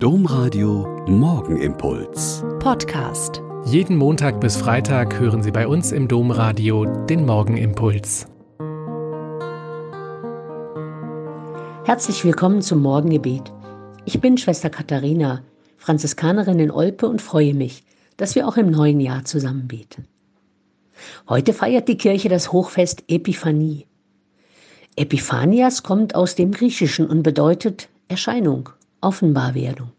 Domradio Morgenimpuls. Podcast. Jeden Montag bis Freitag hören Sie bei uns im Domradio den Morgenimpuls. Herzlich willkommen zum Morgengebet. Ich bin Schwester Katharina, Franziskanerin in Olpe und freue mich, dass wir auch im neuen Jahr zusammen beten. Heute feiert die Kirche das Hochfest Epiphanie. Epiphanias kommt aus dem Griechischen und bedeutet Erscheinung, Offenbarwerdung.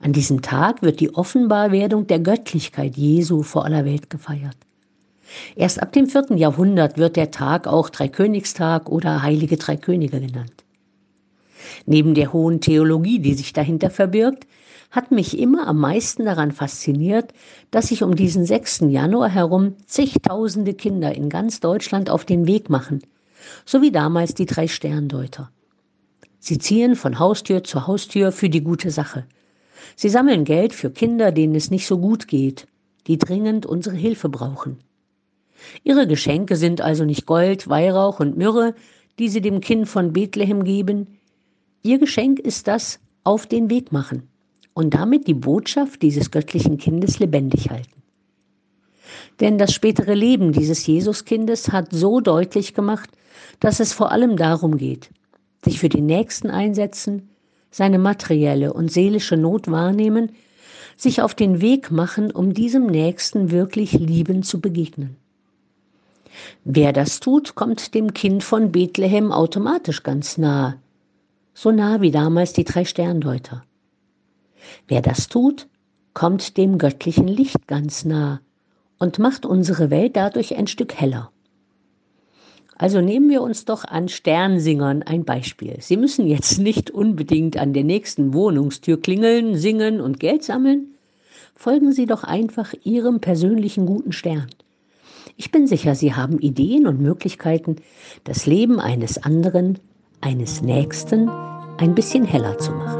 An diesem Tag wird die Offenbarwerdung der Göttlichkeit Jesu vor aller Welt gefeiert. Erst ab dem vierten Jahrhundert wird der Tag auch Dreikönigstag oder Heilige Drei Könige genannt. Neben der hohen Theologie, die sich dahinter verbirgt, hat mich immer am meisten daran fasziniert, dass sich um diesen 6. Januar herum zigtausende Kinder in ganz Deutschland auf den Weg machen, so wie damals die drei Sterndeuter. Sie ziehen von Haustür zu Haustür für die gute Sache. Sie sammeln Geld für Kinder, denen es nicht so gut geht, die dringend unsere Hilfe brauchen. Ihre Geschenke sind also nicht Gold, Weihrauch und Myrrhe, die sie dem Kind von Bethlehem geben. Ihr Geschenk ist das auf den Weg machen und damit die Botschaft dieses göttlichen Kindes lebendig halten. Denn das spätere Leben dieses Jesuskindes hat so deutlich gemacht, dass es vor allem darum geht, sich für die Nächsten einsetzen, seine materielle und seelische Not wahrnehmen, sich auf den Weg machen, um diesem Nächsten wirklich liebend zu begegnen. Wer das tut, kommt dem Kind von Bethlehem automatisch ganz nahe, so nah wie damals die drei Sterndeuter. Wer das tut, kommt dem göttlichen Licht ganz nah und macht unsere Welt dadurch ein Stück heller. Also nehmen wir uns doch an Sternsingern ein Beispiel. Sie müssen jetzt nicht unbedingt an der nächsten Wohnungstür klingeln, singen und Geld sammeln. Folgen Sie doch einfach Ihrem persönlichen guten Stern. Ich bin sicher, Sie haben Ideen und Möglichkeiten, das Leben eines anderen, eines Nächsten ein bisschen heller zu machen.